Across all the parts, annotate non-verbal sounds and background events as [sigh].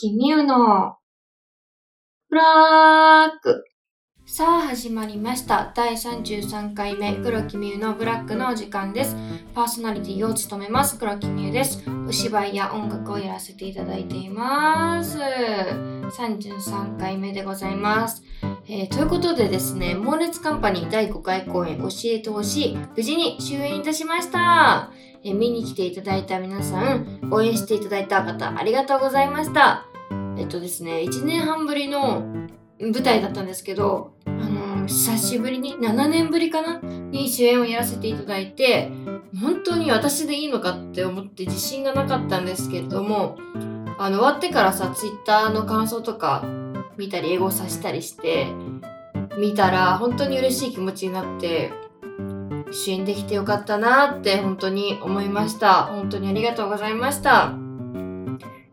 木美優のフラック。さあ始まりました。第33回目、黒木美優のブラックのお時間です。パーソナリティを務めます、黒木美優です。お芝居や音楽をやらせていただいています。33回目でございます。えー、ということでですね、猛烈カンパニー第5回公演教えてほしい、無事に終演いたしました。えー、見に来ていただいた皆さん、応援していただいた方、ありがとうございました。えっとですね、1年半ぶりの舞台だったんですけど、あのー、久しぶりに、7年ぶりかなに主演をやらせていただいて、本当に私でいいのかって思って自信がなかったんですけれども、あの、終わってからさ、ツイッターの感想とか見たり、英語さしたりして、見たら本当に嬉しい気持ちになって、主演できてよかったなって本当に思いました。本当にありがとうございました。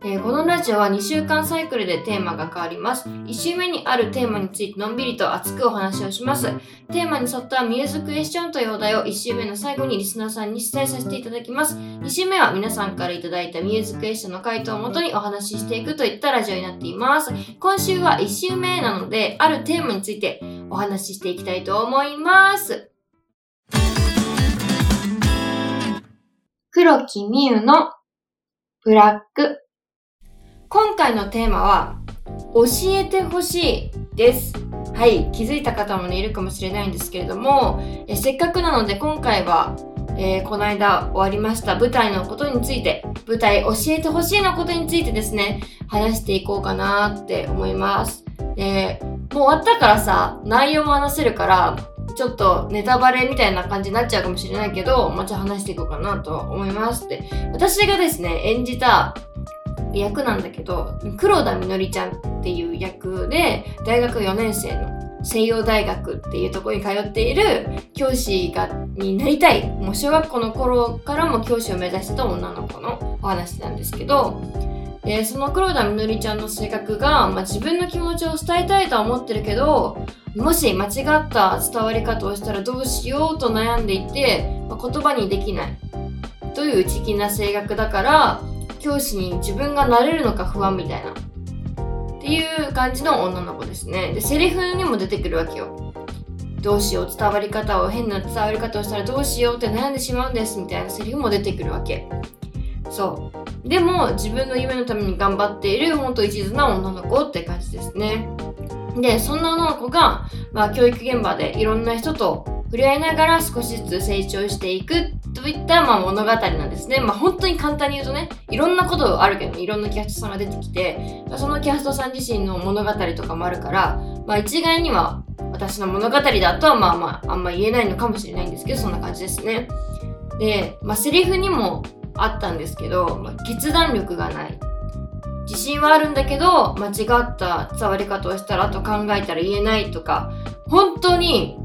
えー、このラジオは2週間サイクルでテーマが変わります。1週目にあるテーマについてのんびりと熱くお話をします。テーマに沿ったミューズクエスチョンというお題を1週目の最後にリスナーさんに出演させていただきます。2週目は皆さんからいただいたミューズクエスチョンの回答をもとにお話ししていくといったラジオになっています。今週は1週目なので、あるテーマについてお話ししていきたいと思います。黒木美優のブラック今回のテーマは、教えてほしいです。はい、気づいた方もね、いるかもしれないんですけれども、えせっかくなので今回は、えー、この間終わりました舞台のことについて、舞台教えてほしいのことについてですね、話していこうかなって思います。で、もう終わったからさ、内容も話せるから、ちょっとネタバレみたいな感じになっちゃうかもしれないけど、まあ、じゃあ話していこうかなと思いますって。私がですね、演じた役なんだけど黒田みのりちゃんっていう役で大学4年生の西洋大学っていうとこに通っている教師がになりたい。もう小学校の頃からも教師を目指してた女の子のお話なんですけどでその黒田みのりちゃんの性格が、まあ、自分の気持ちを伝えたいとは思ってるけどもし間違った伝わり方をしたらどうしようと悩んでいて、まあ、言葉にできないという内気な性格だから教師に自分がなれるのか不安みたいな。っていう感じの女の子ですね。でセリフにも出てくるわけよ。どうしよう伝わり方を変な伝わり方をしたらどうしようって悩んでしまうんですみたいなセリフも出てくるわけ。そう。でも自分の夢のために頑張っているほんと一途な女の子って感じですね。でそんな女の子が、まあ、教育現場でいろんな人と触れ合いながら少しずつ成長していくといった、まあ、物語なんですね。まあ、本当に簡単に言うとね、いろんなことあるけど、いろんなキャストさんが出てきて、そのキャストさん自身の物語とかもあるから、まあ、一概には私の物語だとはまあまあ、あんま言えないのかもしれないんですけど、そんな感じですね。で、まあ、セリフにもあったんですけど、まあ、決断力がない。自信はあるんだけど、間違った伝わり方をしたら、あと考えたら言えないとか、本当に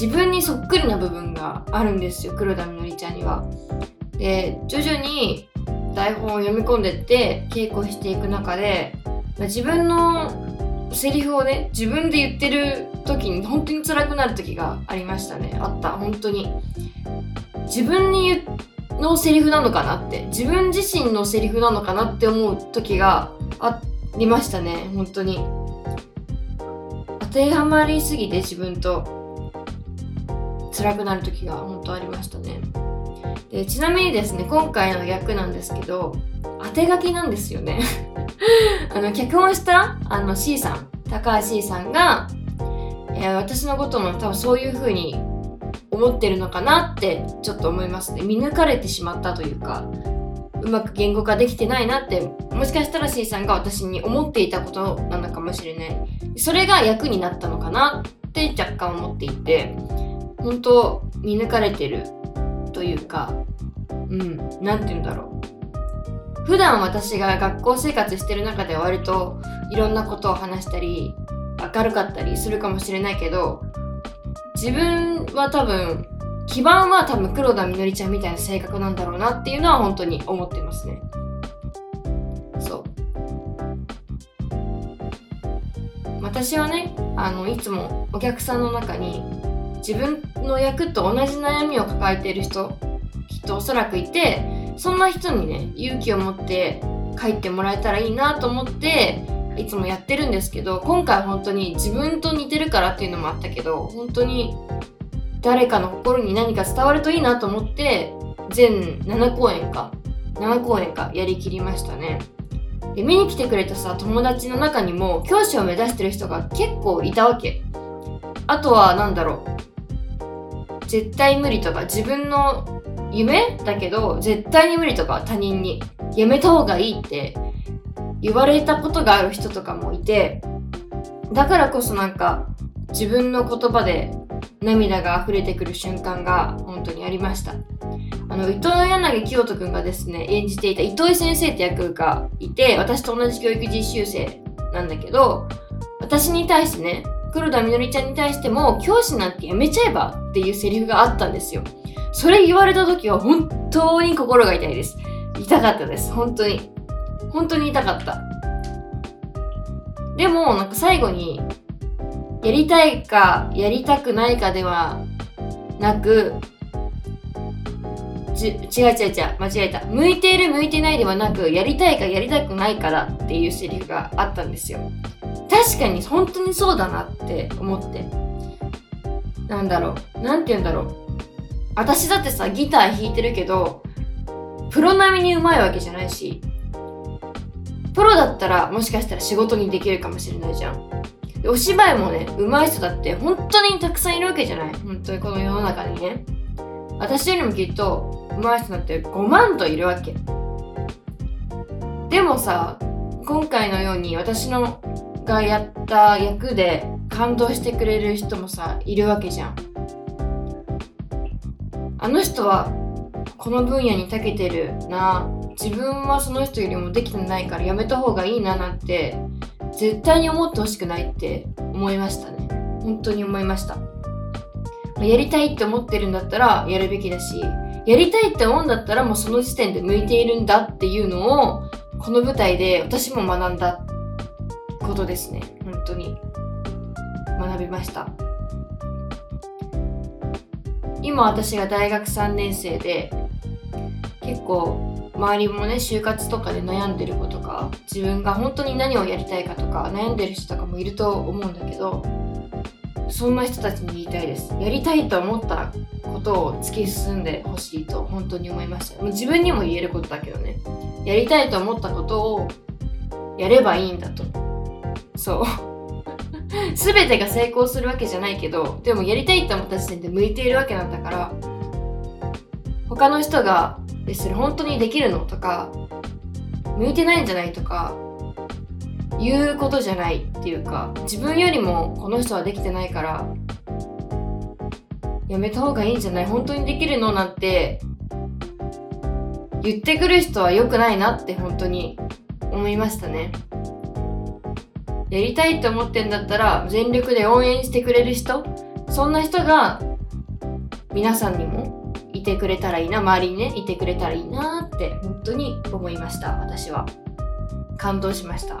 自分にそっくりな部分があるんですよ黒田みのりちゃんには。で徐々に台本を読み込んでって稽古していく中でま自分のセリフをね自分で言ってる時に本当に辛くなる時がありましたね。あった本当に。自分にのセリフなのかなって自分自身のセリフなのかなって思う時がありましたね本当に。当てはまりすぎて自分と。辛くなる時が本当ありましたね。でちなみにですね今回の役なんですけど当て書きなんですよね。[laughs] あの脚本したあの C さん高橋 C さんが、えー、私のことも多分そういう風に思ってるのかなってちょっと思いますね。見抜かれてしまったというかうまく言語化できてないなってもしかしたら C さんが私に思っていたことなのかもしれない。それが役になったのかなって若干思っていて本当見抜かれてるというかうん何て言うんだろう。普段私が学校生活してる中では割といろんなことを話したり明るかったりするかもしれないけど自分は多分基盤は多分黒田みのりちゃんみたいな性格なんだろうなっていうのは本当に思ってますね。そう。私はねあのいつもお客さんの中に自分の役と同じ悩みを抱えている人きっとおそらくいてそんな人にね勇気を持って書いてもらえたらいいなと思っていつもやってるんですけど今回本当に自分と似てるからっていうのもあったけど本当に誰かの心に何か伝わるといいなと思って全7公演か7公演かやりきりましたね。で見に来てくれたさ友達の中にも教師を目指してる人が結構いたわけ。あとは何だろう絶対無理とか自分の夢だけど絶対に無理とか他人にやめた方がいいって言われたことがある人とかもいてだからこそなんか自分の言葉で涙が溢れてくる瞬間が本当にありました。あの伊藤柳清人君がですね演じていた糸井先生って役がいて私と同じ教育実習生なんだけど私に対してね黒田みのりちゃんに対しても教師なんてやめちゃえばっていうセリフがあったんですよ。それ言われた時は本当に心が痛いです。痛かったです。本当に。本当に痛かった。でもなんか最後にやりたいかやりたくないかではなく違う違う違う間違えた。向いている向いてないではなくやりたいかやりたくないからっていうセリフがあったんですよ。確かに本当にそうだなって思って。なんだろう。なんて言うんだろう。私だってさギター弾いてるけどプロ並みにうまいわけじゃないしプロだったらもしかしたら仕事にできるかもしれないじゃん。でお芝居もね上手い人だって本当にたくさんいるわけじゃない。本当にこの世の中にね。私よりもきっと上手い人だって5万といるわけ。でもさ今回のように私のがやった役で感動してくれる人もさいるわけじゃん。あの人はこの分野に長けてるな。自分はその人よりもできてないからやめた方がいいななんて絶対に思ってほしくないって思いましたね。本当に思いました。やりたいって思ってるんだったらやるべきだしやりたいって思うんだったらもうその時点で向いているんだっていうのをこの舞台で私も学んだ。ことですね。本当に。学びました。今私が大学3年生で結構周りもね就活とかで悩んでる子とか自分が本当に何をやりたいかとか悩んでる人とかもいると思うんだけどそんな人たちに言いたいです。やりたいと思ったことを突き進んでほしいと本当に思いました。もう自分にも言えることだけどね。やりたいと思ったことをやればいいんだと。そう全てが成功するわけじゃないけどでもやりたいと思った時点で向いているわけなんだから他の人が「えそれ本当にできるの?」とか「向いてないんじゃない?」とか言うことじゃないっていうか自分よりもこの人はできてないからやめた方がいいんじゃない？本当にできるの？なんて言ってくる人は良くないなって本当に思いましたね。やりたいって思ってんだったら全力で応援してくれる人そんな人が皆さんにもいてくれたらいいな周りにねいてくれたらいいなって本当に思いました私は。感動しました。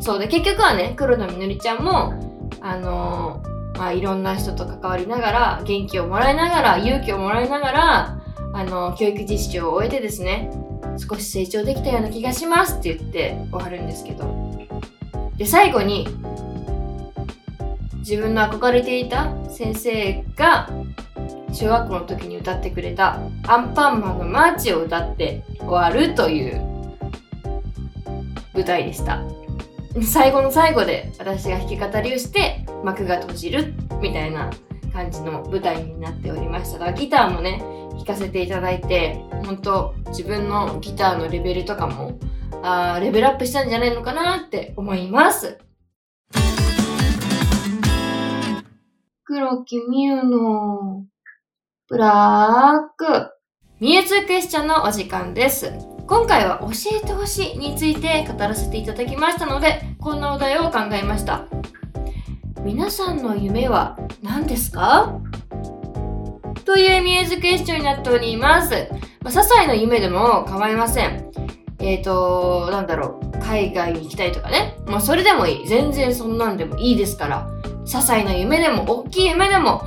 そうで結局はね黒田みのりちゃんもあのー、まあいろんな人と関わりながら元気をもらいながら勇気をもらいながらあのー、教育実習を終えてですね少し成長できたような気がしますって言って終わるんですけど。で最後に自分の憧れていた先生が小学校の時に歌ってくれた「アンパンマンのマーチ」を歌って終わるという舞台でした。最後の最後で私が弾き語りをして幕が閉じるみたいな感じの舞台になっておりました。がギターもね弾かせていただいて本当自分のギターのレベルとかもあレベルアップしたんじゃないのかなって思います。黒木みゆのブラックミューズクエスチョンのお時間です。今回は教えてほしいについて語らせていただきましたので、こんなお題を考えました。皆さんの夢は何ですか？というミューズクエスチョンになっております。まあ、些細な夢でも構いません。えっ、ー、と、なんだろう、海外に行きたいとかね。まあ、それでもいい。全然そんなんでもいいですから。些細な夢でも、大きい夢でも、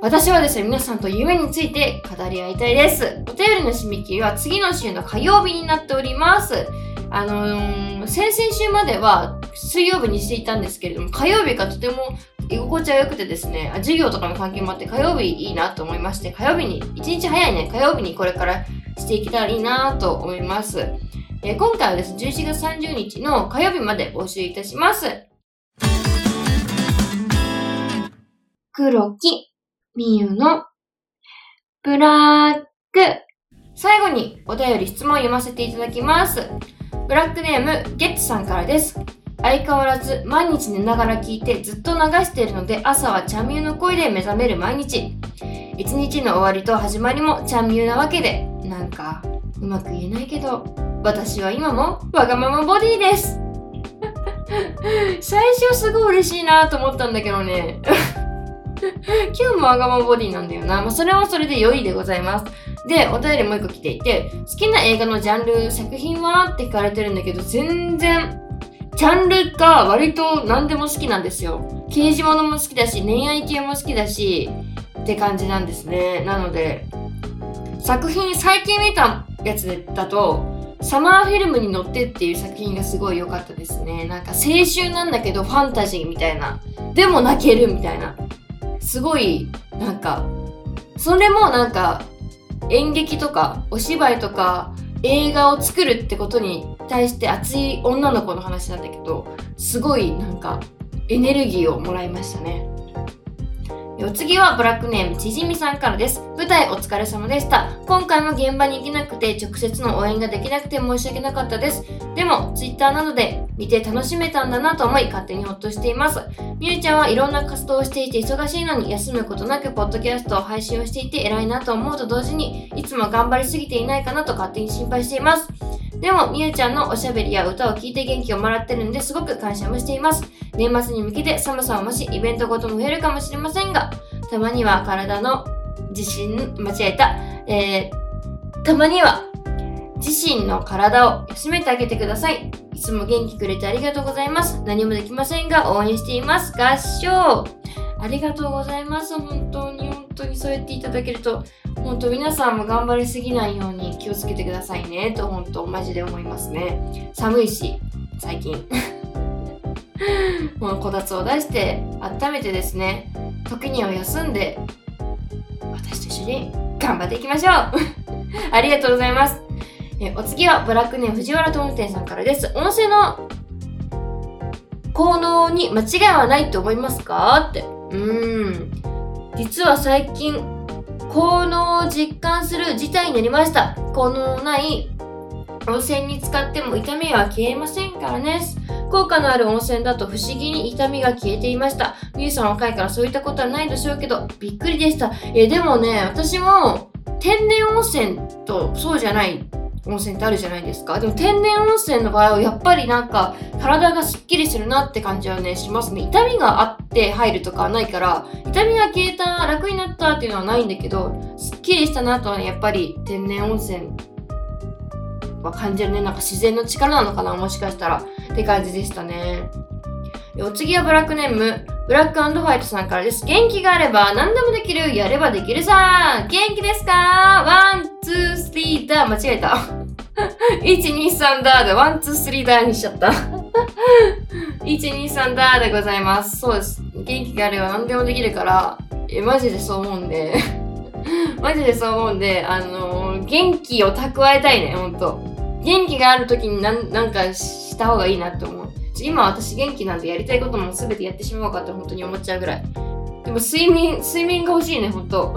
私はですね、皆さんと夢について語り合いたいです。お便りの締め切りは次の週の火曜日になっております。あのー、先々週までは水曜日にしていたんですけれども、火曜日がとても居心地は良くてですね、授業とかの関係もあって火曜日いいなと思いまして、火曜日に、一日早いね、火曜日にこれからしていけたらいいなと思います。えー、今回はですね、11月30日の火曜日まで募集いたします。黒木みゆのブラック最後にお便り質問を読ませていただきます。ブラックネームゲッツさんからです。相変わらず毎日寝ながら聞いてずっと流しているので朝はちゃんみゆの声で目覚める毎日。一日の終わりと始まりもちゃんみゆなわけで、なんかうまく言えないけど、私は今もわがままボディです。[laughs] 最初すごい嬉しいなと思ったんだけどね。[laughs] 今日もわがままボディなんだよな。まあ、それはそれで良いでございます。で、お便りもう一個来ていて、好きな映画のジャンル、作品はって聞かれてるんだけど、全然、ジャンルが割と何でも好きなんですよ。刑事物も好きだし、恋愛系も好きだし、って感じなんですね。なので、作品、最近見たやつだと、サマーフィルムに乗ってっていう作品がすごい良かったですね。なんか青春なんだけどファンタジーみたいな。でも泣けるみたいな。すごい、なんか、それもなんか演劇とかお芝居とか映画を作るってことに対して熱い女の子の話なんだけど、すごいなんかエネルギーをもらいましたね。お次はブラックネームちじみさんからです。舞台お疲れ様でした。今回も現場に行けなくて直接の応援ができなくて申し訳なかったです。でも、Twitter などで見て楽しめたんだなと思い勝手にほっとしています。みゆちゃんはいろんな活動をしていて忙しいのに休むことなくポッドキャストを配信をしていて偉いなと思うと同時にいつも頑張りすぎていないかなと勝手に心配しています。でも、みゆちゃんのおしゃべりや歌を聴いて元気をもらってるんですごく感謝もしています。年末に向けて寒さはもしイベントごとも増えるかもしれませんが、たまには体の自信、間違えた、えー、たまには自身の体を休めてあげてください。いつも元気くれてありがとうございます。何もできませんが応援しています。合唱ありがとうございます。本当に本当にそう言っていただけると本当皆さんも頑張りすぎないように気をつけてくださいね。と本当マジで思いますね。寒いし最近。もうこたつを出して温めてですね時には休んで私と一緒に頑張っていきましょう。[laughs] ありがとうございます。えお次はブラックネーム藤原智天さんからです。音声の効能に間違いはないと思いますか？って。うん実は最近効能を実感する事態になりました。効能のない温泉に使っても痛みは消えませんからね。効果のある温泉だと不思議に痛みが消えていました。みゆさん若いからそういったことはないでしょうけど、びっくりでした。えでもね、私も天然温泉とそうじゃない温泉ってあるじゃないですか。でも天然温泉の場合はやっぱりなんか体がすっきりするなって感じはね、しますね。痛みがあって入るとかはないから、痛みが消えた、楽になったっていうのはないんだけど、すっきりしたなとはね、やっぱり天然温泉は感じるね。なんか自然の力なのかなもしかしたら。って感じでしたね。お次はブラックネーム、ブラックファイトさんからです。元気があれば何でもできる。やればできるさ。元気ですか one、two、three だ。間違えた。1、2、3だで、 one、two、three だにしちゃった。1、2、3だでございます。そうです。元気があれば何でもできるから、え、マジでそう思うんで [laughs] マジでそう思うんで、あのー、元気を蓄えたいね、ほんと。元気がある時になんなんかした方がいいなって思う。今私元気なんでやりたいことも全てやってしまおうかって本当に思っちゃうぐらい。でも睡眠、睡眠が欲しいね、本当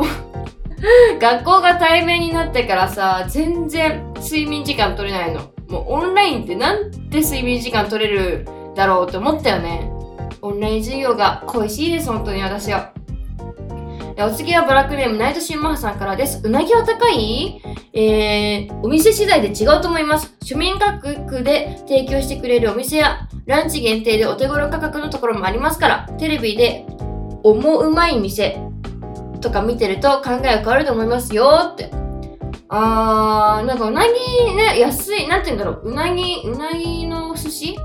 [laughs] 学校が対面になってからさ、全然睡眠時間取れないの。もうオンラインってなんで睡眠時間取れるだろうって思ったよね。オンライン授業が恋しいです、本当に私は。お次はブラックネームナイトシンマハさんからです。うなぎは高い？えー、お店次第で違うと思います。庶民価格で提供してくれるお店やランチ限定でお手頃価格のところもありますから、テレビで思うまい店とか見てると考えが変わると思いますよって。あー、なんかうなぎね、安い、なんて言うんだろう、うなぎ、うなぎの寿司？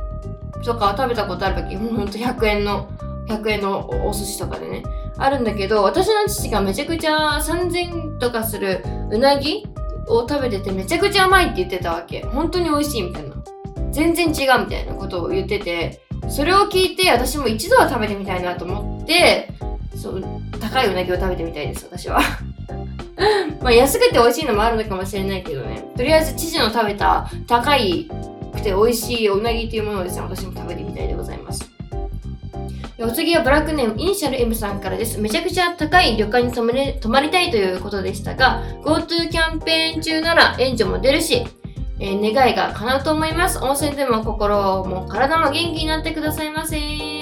とか食べたことあるとき、[laughs] ほんと100円の、100円のお寿司とかでね、あるんだけど、私の父がめちゃくちゃ3000とかするうなぎを食べててめちゃくちゃ甘いって言ってたわけ。本当に美味しいみたいな。全然違うみたいなことを言ってて、それを聞いて私も一度は食べてみたいなと思って、そう、高いうなぎを食べてみたいです、私は。[laughs] まあ安くて美味しいのもあるのかもしれないけどね。とりあえず知事の食べた高いくて美味しいうなぎというものをですね、私も食べてみたいでございます。お次はブラックネームイニシャル M さんからです。めちゃくちゃ高い旅館に泊まれ泊まりたいということでしたが、GoTo キャンペーン中なら援助も出るし、えー、願いが叶うと思います。温泉でも心も体も元気になってくださいませ。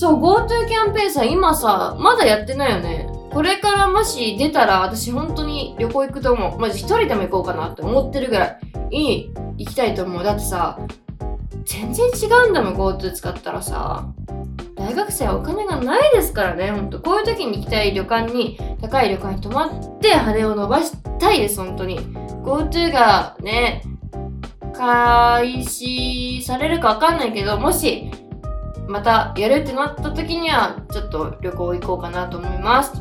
そう、GoTo キャンペーンさ、今さ、まだやってないよね。これからもし出たら私本当に旅行行くと思う。まず一人でも行こうかなって思ってるぐらいに行きたいと思う。だってさ、全然違うんだもん、GoTo 使ったらさ。大学生はお金がないですからね、ほんと。こういう時に行きたい旅館に、高い旅館に泊まって羽を伸ばしたいです、本当に。GoTo がね、開始されるかわかんないけど、もし、またやるってなった時には、ちょっと旅行行こうかなと思います。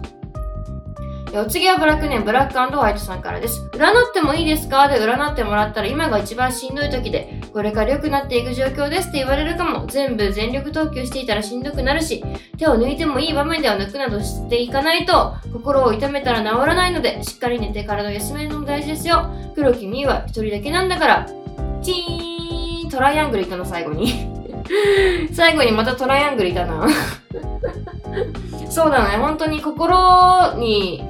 お次はブラックネーム、ブラックホワイトさんからです。占ってもいいですか？で占ってもらったら今が一番しんどい時で、これから良くなっていく状況ですって言われるかも。全部全力投球していたらしんどくなるし、手を抜いてもいい場面では抜くなどしていかないと、心を痛めたら治らないので、しっかり寝て体を休めるのも大事ですよ。黒木美は一人だけなんだから、チーントライアングルいたの最後に [laughs] 最後にまたトライアングルいたな [laughs] そうだね、本当に心に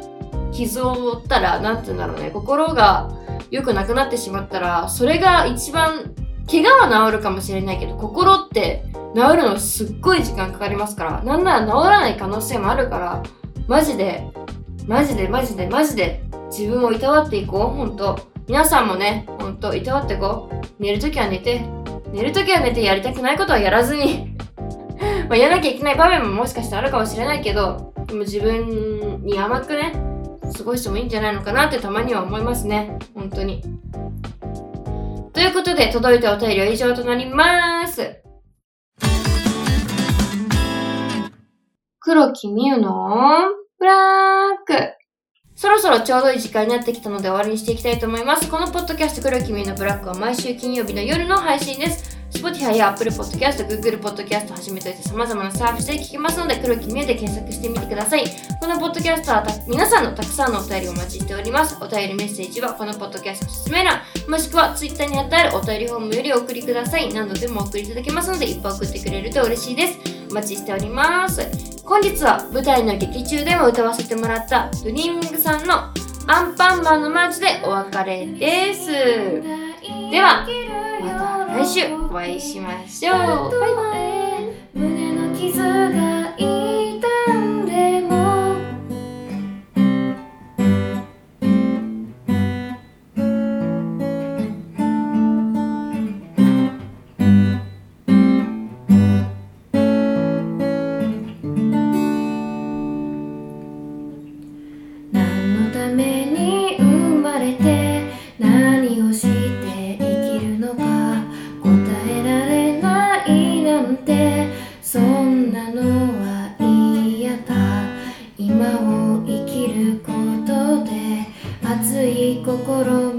傷を負ったら、なんて言うんだろうね、心が良くなくなってしまったら、それが一番、怪我は治るかもしれないけど、心って治るのすっごい時間かかりますから、なんなら治らない可能性もあるから、マジで、マジでマジでマジで自分をいたわっていこう、ほんと。皆さんもね、ほんといたわっていこう。寝るときは寝て、寝るときは寝てやりたくないことはやらずに [laughs] まあやらなきゃいけない場面ももしかしたらあるかもしれないけど、でも自分に甘くね、過ごしてもいいんじゃないのかなってたまには思いますね。本当に。ということで、届いたお便りは以上となります。黒木美優のブラック。そろそろちょうどいい時間になってきたので終わりにしていきたいと思います。このポッドキャスト黒君のブラックは毎週金曜日の夜の配信です。Spotify や Apple Podcast、Google Podcast をはじめとして様々なサービスで聞けますので、黒木美優で検索してみてください。このポッドキャストは皆さんのたくさんのお便りをお待ちしております。お便りメッセージはこのポッドキャスト説明欄、もしくは Twitter に貼ってあるお便りフォームよりお送りください。何度でもお送りいただけますので、いっぱい送ってくれると嬉しいです。お待ちしております。本日は舞台の劇中でも歌わせてもらったドリーミングさんのアンパンマンのマーチでお別れです。では、来週お会いしましょう。バイバイ。¡Bu!